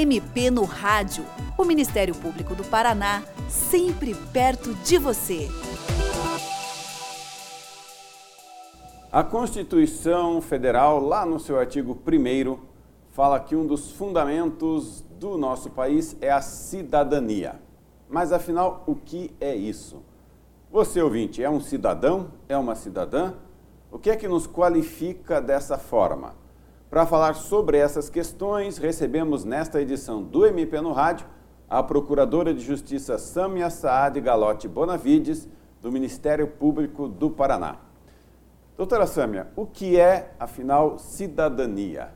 MP no Rádio. O Ministério Público do Paraná, sempre perto de você. A Constituição Federal, lá no seu artigo 1, fala que um dos fundamentos do nosso país é a cidadania. Mas afinal, o que é isso? Você, ouvinte, é um cidadão? É uma cidadã? O que é que nos qualifica dessa forma? Para falar sobre essas questões, recebemos nesta edição do MP no Rádio a Procuradora de Justiça Samia Saad Galotti Bonavides, do Ministério Público do Paraná. Doutora Sâmia, o que é, afinal, cidadania?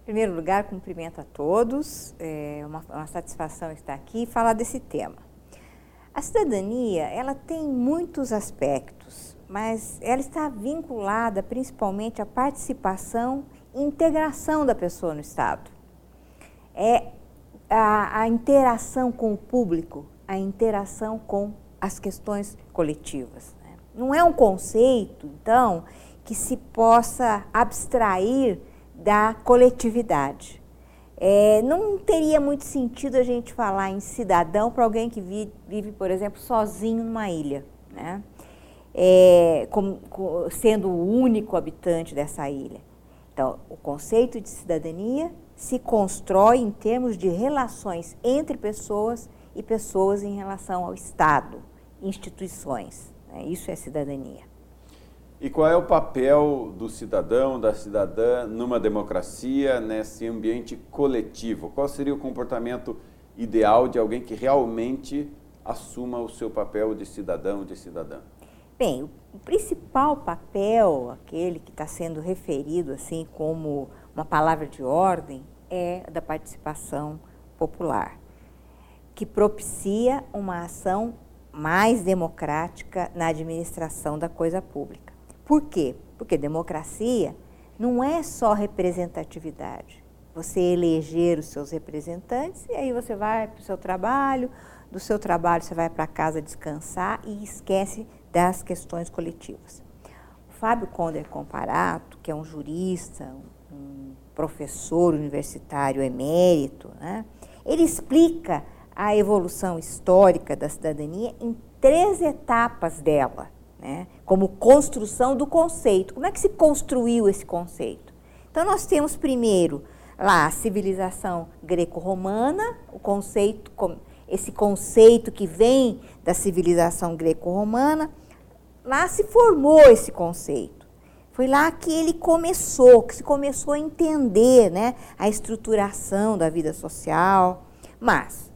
Em primeiro lugar, cumprimento a todos, é uma, uma satisfação estar aqui e falar desse tema. A cidadania, ela tem muitos aspectos, mas ela está vinculada principalmente à participação integração da pessoa no Estado. É a, a interação com o público, a interação com as questões coletivas. Né? Não é um conceito, então, que se possa abstrair da coletividade. É, não teria muito sentido a gente falar em cidadão para alguém que vive, por exemplo, sozinho numa ilha, né? É, como, sendo o único habitante dessa ilha. Então, o conceito de cidadania se constrói em termos de relações entre pessoas e pessoas em relação ao Estado, instituições. Né? Isso é cidadania. E qual é o papel do cidadão, da cidadã numa democracia, nesse ambiente coletivo? Qual seria o comportamento ideal de alguém que realmente assuma o seu papel de cidadão, de cidadã? Bem, o principal papel, aquele que está sendo referido assim como uma palavra de ordem, é da participação popular, que propicia uma ação mais democrática na administração da coisa pública. Por quê? Porque democracia não é só representatividade. Você eleger os seus representantes e aí você vai para o seu trabalho, do seu trabalho você vai para casa descansar e esquece das questões coletivas. O Fábio Conder Comparato, que é um jurista, um professor universitário emérito, né, ele explica a evolução histórica da cidadania em três etapas dela né, como construção do conceito. Como é que se construiu esse conceito? Então, nós temos primeiro lá a civilização greco-romana, o conceito, esse conceito que vem da civilização greco-romana, lá se formou esse conceito. Foi lá que ele começou, que se começou a entender né, a estruturação da vida social. Mas,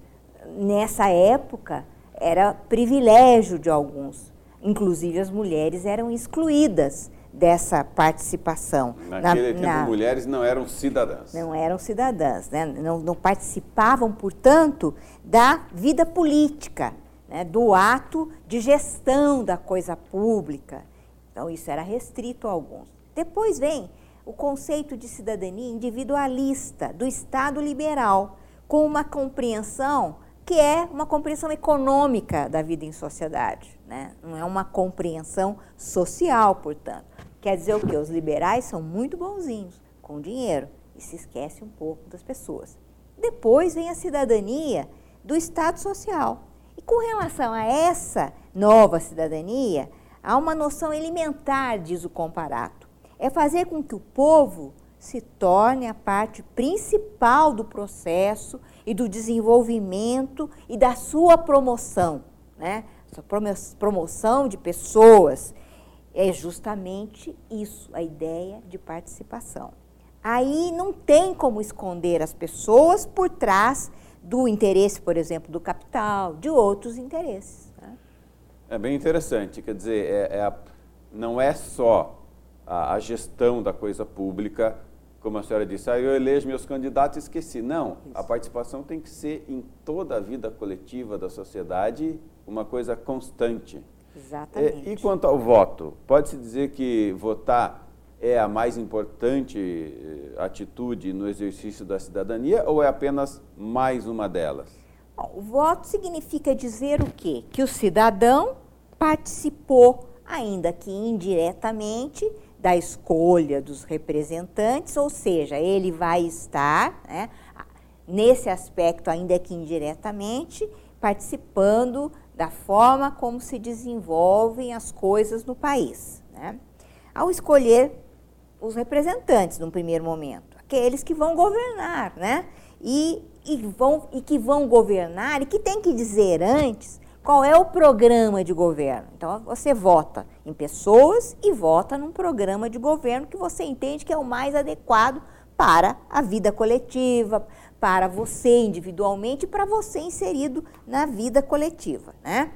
nessa época, era privilégio de alguns inclusive as mulheres eram excluídas dessa participação. Naquele na, tempo, na, mulheres não eram cidadãs. Não eram cidadãs, né? não, não participavam, portanto, da vida política, né? do ato de gestão da coisa pública. Então, isso era restrito a alguns. Depois vem o conceito de cidadania individualista, do Estado liberal, com uma compreensão que é uma compreensão econômica da vida em sociedade, né? não é uma compreensão social, portanto. Quer dizer o quê? Os liberais são muito bonzinhos com dinheiro e se esquece um pouco das pessoas. Depois vem a cidadania do Estado social. Com relação a essa nova cidadania, há uma noção elementar, diz o comparato. É fazer com que o povo se torne a parte principal do processo e do desenvolvimento e da sua promoção, né? Sua promoção de pessoas é justamente isso, a ideia de participação. Aí não tem como esconder as pessoas por trás do interesse, por exemplo, do capital, de outros interesses. Né? É bem interessante, quer dizer, é, é a, não é só a, a gestão da coisa pública como a senhora disse, ah, eu elejo meus candidatos e esqueci. Não, Isso. a participação tem que ser em toda a vida coletiva da sociedade uma coisa constante. Exatamente. E, e quanto ao voto, pode-se dizer que votar é a mais importante eh, atitude no exercício da cidadania ou é apenas mais uma delas? Bom, o voto significa dizer o quê? Que o cidadão participou, ainda que indiretamente, da escolha dos representantes, ou seja, ele vai estar né, nesse aspecto, ainda que indiretamente, participando da forma como se desenvolvem as coisas no país. Né? Ao escolher os representantes num primeiro momento, aqueles que vão governar, né? E, e, vão, e que vão governar e que tem que dizer antes qual é o programa de governo. Então, você vota em pessoas e vota num programa de governo que você entende que é o mais adequado para a vida coletiva, para você individualmente para você inserido na vida coletiva. Né?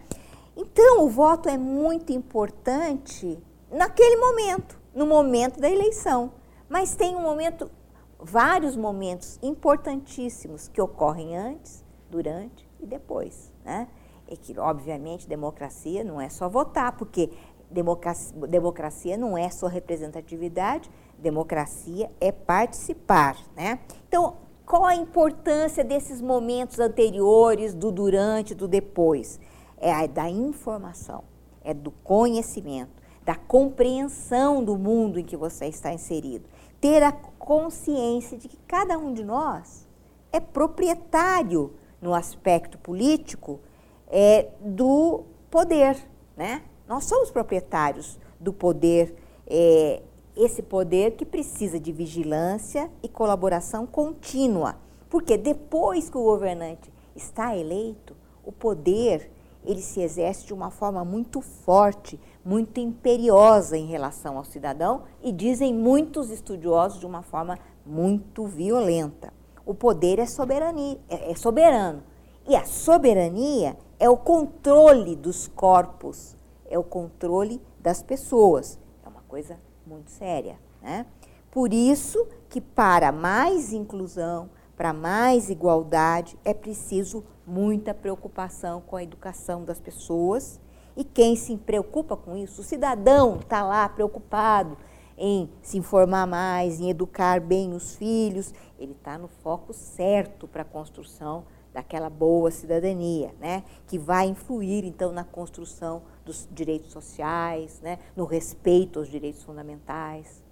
Então, o voto é muito importante naquele momento, no momento da eleição. Mas tem um momento, vários momentos importantíssimos que ocorrem antes, durante e depois. Né? E que, obviamente, democracia não é só votar, porque democracia, democracia não é só representatividade, democracia é participar. Né? Então, qual a importância desses momentos anteriores, do durante, do depois? É a da informação, é do conhecimento, da compreensão do mundo em que você está inserido. Ter a consciência de que cada um de nós é proprietário no aspecto político é, do poder, né? Nós somos proprietários do poder é, esse poder que precisa de vigilância e colaboração contínua. Porque depois que o governante está eleito, o poder ele se exerce de uma forma muito forte, muito imperiosa em relação ao cidadão e dizem muitos estudiosos de uma forma muito violenta. O poder é, soberania, é, é soberano e a soberania é o controle dos corpos, é o controle das pessoas. É uma coisa muito séria. Né? Por isso que para mais inclusão, para mais igualdade, é preciso muita preocupação com a educação das pessoas. E quem se preocupa com isso, o cidadão está lá preocupado em se informar mais, em educar bem os filhos, ele está no foco certo para a construção daquela boa cidadania, né? que vai influir então na construção dos direitos sociais, né? no respeito aos direitos fundamentais.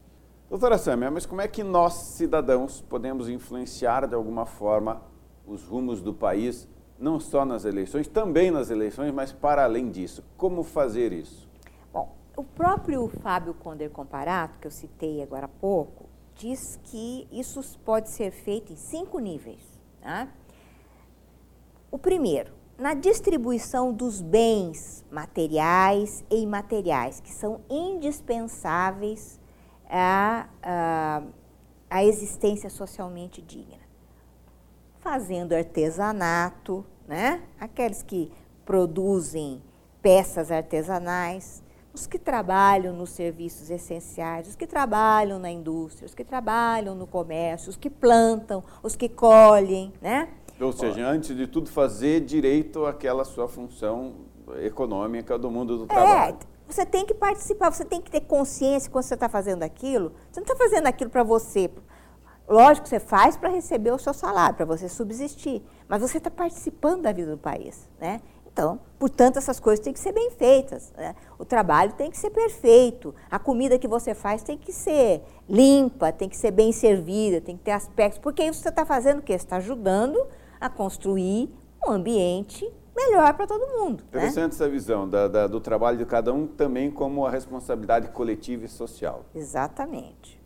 Doutora Samia, mas como é que nós, cidadãos, podemos influenciar de alguma forma os rumos do país, não só nas eleições, também nas eleições, mas para além disso? Como fazer isso? Bom, o próprio Fábio Conder Comparato, que eu citei agora há pouco, diz que isso pode ser feito em cinco níveis. Tá? O primeiro, na distribuição dos bens materiais e imateriais, que são indispensáveis à, à, à existência socialmente digna. Fazendo artesanato, né? aqueles que produzem peças artesanais, os que trabalham nos serviços essenciais, os que trabalham na indústria, os que trabalham no comércio, os que plantam, os que colhem, né? Ou seja, antes de tudo, fazer direito àquela sua função econômica do mundo do trabalho. É, você tem que participar, você tem que ter consciência quando você está fazendo aquilo. Você não está fazendo aquilo para você. Lógico você faz para receber o seu salário, para você subsistir. Mas você está participando da vida do país. Né? Então, portanto, essas coisas têm que ser bem feitas. Né? O trabalho tem que ser perfeito. A comida que você faz tem que ser limpa, tem que ser bem servida, tem que ter aspectos. Porque isso você está fazendo o quê? Você está ajudando a construir um ambiente melhor para todo mundo. Né? Interessante né? essa visão da, da, do trabalho de cada um também como a responsabilidade coletiva e social. Exatamente.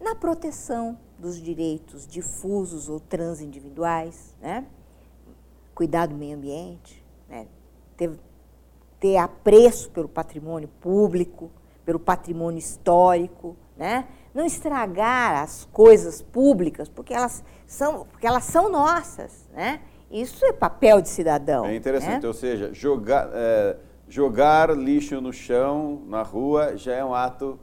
Na proteção dos direitos difusos ou transindividuais, né? cuidar do meio ambiente, né? ter, ter apreço pelo patrimônio público, pelo patrimônio histórico, né? não estragar as coisas públicas, porque elas são, porque elas são nossas. Né? Isso é papel de cidadão. É interessante, né? ou seja, jogar, é, jogar lixo no chão, na rua, já é um ato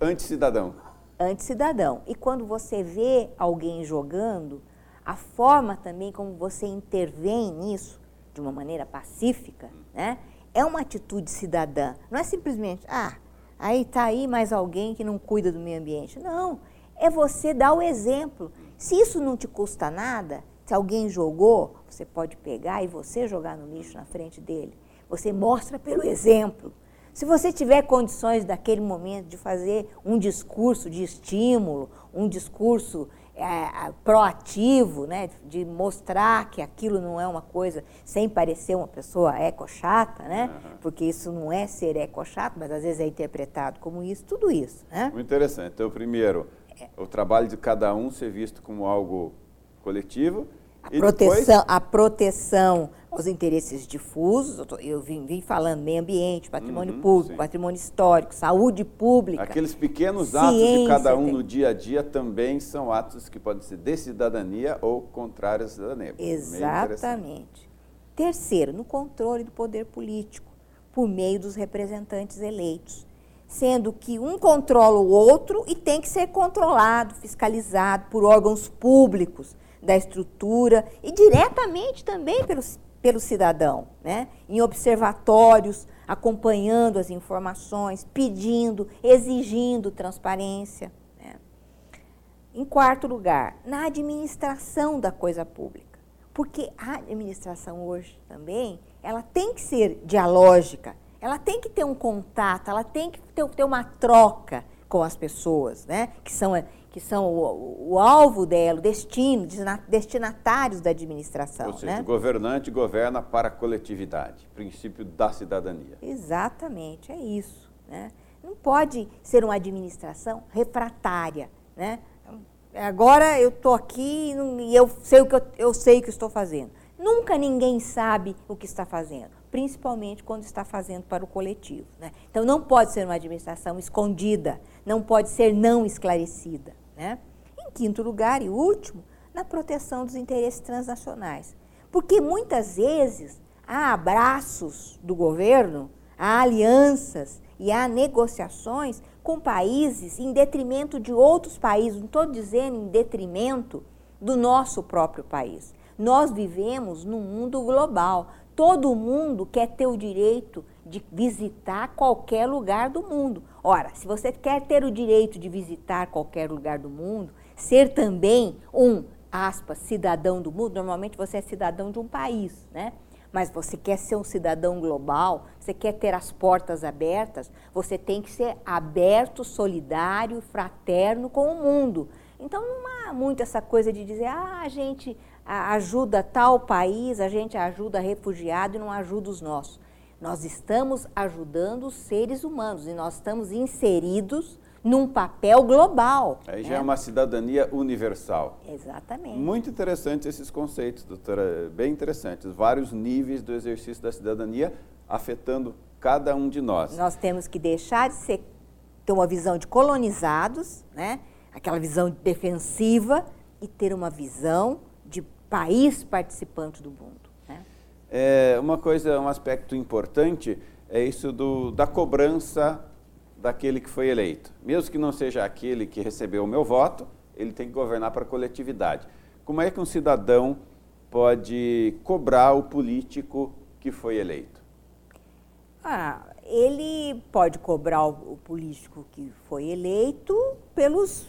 anticidadão. Anticidadão. E quando você vê alguém jogando, a forma também como você intervém nisso, de uma maneira pacífica, né, é uma atitude cidadã. Não é simplesmente, ah, aí está aí mais alguém que não cuida do meio ambiente. Não, é você dar o exemplo. Se isso não te custa nada, se alguém jogou, você pode pegar e você jogar no lixo na frente dele. Você mostra pelo exemplo. Se você tiver condições daquele momento de fazer um discurso de estímulo, um discurso é, proativo, né, de mostrar que aquilo não é uma coisa sem parecer uma pessoa eco-chata, né, uhum. porque isso não é ser eco-chato, mas às vezes é interpretado como isso, tudo isso. Né? Muito interessante. Então, primeiro, é. o trabalho de cada um ser visto como algo coletivo. A proteção, depois... a proteção aos interesses difusos, eu vim, vim falando meio ambiente, patrimônio uhum, público, sim. patrimônio histórico, saúde pública. Aqueles pequenos atos de cada um tem. no dia a dia também são atos que podem ser de cidadania ou contrários à cidadania. Exatamente. Terceiro, no controle do poder político, por meio dos representantes eleitos. Sendo que um controla o outro e tem que ser controlado, fiscalizado por órgãos públicos da estrutura e diretamente também pelos pelo cidadão, né? em observatórios, acompanhando as informações, pedindo, exigindo transparência. Né? Em quarto lugar, na administração da coisa pública. Porque a administração hoje também, ela tem que ser dialógica, ela tem que ter um contato, ela tem que ter, ter uma troca com as pessoas, né? que são que são o, o, alvo dela, o destino, destinatários da administração. Ou seja, né? o governante governa para a coletividade, princípio da cidadania. Exatamente, é isso. Né? Não pode ser uma administração refratária. Né? Agora eu estou aqui e eu sei o que eu, eu sei o que estou fazendo. Nunca ninguém sabe o que está fazendo principalmente quando está fazendo para o coletivo. Né? Então, não pode ser uma administração escondida, não pode ser não esclarecida. Né? Em quinto lugar e último, na proteção dos interesses transnacionais. Porque muitas vezes há abraços do governo, há alianças e há negociações com países em detrimento de outros países, não estou dizendo em detrimento do nosso próprio país. Nós vivemos num mundo global. Todo mundo quer ter o direito de visitar qualquer lugar do mundo. Ora, se você quer ter o direito de visitar qualquer lugar do mundo, ser também um, aspas, cidadão do mundo, normalmente você é cidadão de um país, né? Mas você quer ser um cidadão global, você quer ter as portas abertas, você tem que ser aberto, solidário, fraterno com o mundo. Então não há muito essa coisa de dizer, ah, gente ajuda tal país, a gente ajuda refugiado e não ajuda os nossos. Nós estamos ajudando os seres humanos e nós estamos inseridos num papel global. Aí já é, é uma cidadania universal. Exatamente. Muito interessante esses conceitos, doutora, bem interessantes. Vários níveis do exercício da cidadania afetando cada um de nós. Nós temos que deixar de ser, ter uma visão de colonizados, né? aquela visão defensiva, e ter uma visão de país participante do mundo. É, uma coisa, um aspecto importante é isso do, da cobrança daquele que foi eleito. Mesmo que não seja aquele que recebeu o meu voto, ele tem que governar para a coletividade. Como é que um cidadão pode cobrar o político que foi eleito? Ah, ele pode cobrar o político que foi eleito pelos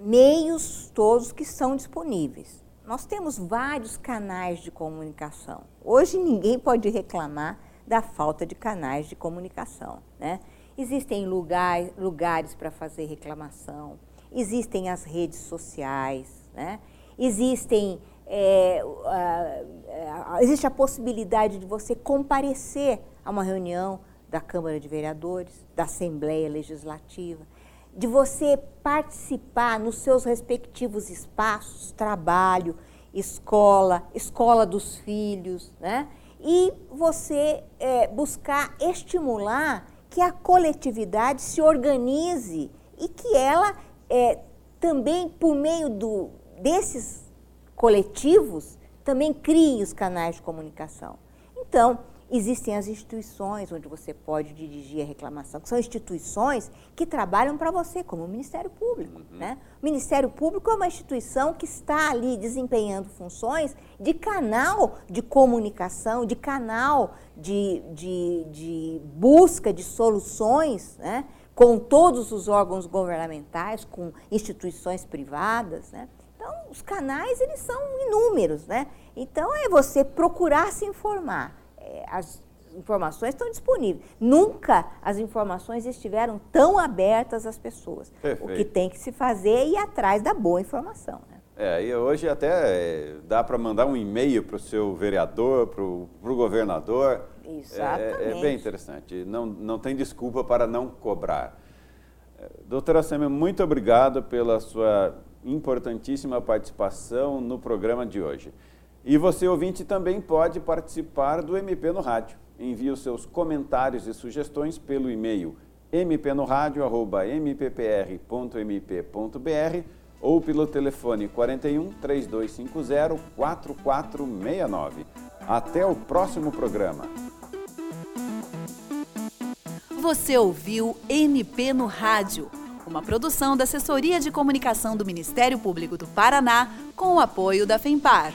meios todos que são disponíveis nós temos vários canais de comunicação. Hoje ninguém pode reclamar da falta de canais de comunicação. Né? Existem lugar, lugares para fazer reclamação, existem as redes sociais, né? existem, é, a, a, existe a possibilidade de você comparecer a uma reunião da Câmara de Vereadores, da Assembleia Legislativa de você participar nos seus respectivos espaços, trabalho, escola, escola dos filhos, né? E você é, buscar estimular que a coletividade se organize e que ela é, também, por meio do, desses coletivos, também crie os canais de comunicação. Então, Existem as instituições onde você pode dirigir a reclamação, que são instituições que trabalham para você, como o Ministério Público. Uhum. Né? O Ministério Público é uma instituição que está ali desempenhando funções de canal de comunicação, de canal de, de, de busca de soluções né? com todos os órgãos governamentais, com instituições privadas. Né? Então, os canais, eles são inúmeros, né? Então, é você procurar se informar as informações estão disponíveis. Nunca as informações estiveram tão abertas às pessoas. Perfeito. O que tem que se fazer é ir atrás da boa informação. Né? É, e hoje até é, dá para mandar um e-mail para o seu vereador, para o governador. Exatamente. É, é, bem interessante. Não, não tem desculpa para não cobrar. É, doutora Sêmia, muito obrigado pela sua importantíssima participação no programa de hoje. E você, ouvinte, também pode participar do MP no Rádio. Envie os seus comentários e sugestões pelo e-mail mpnoradio.mppr.mp.br ou pelo telefone 41 3250 4469. Até o próximo programa. Você ouviu MP no Rádio, uma produção da Assessoria de Comunicação do Ministério Público do Paraná com o apoio da FEMPAR.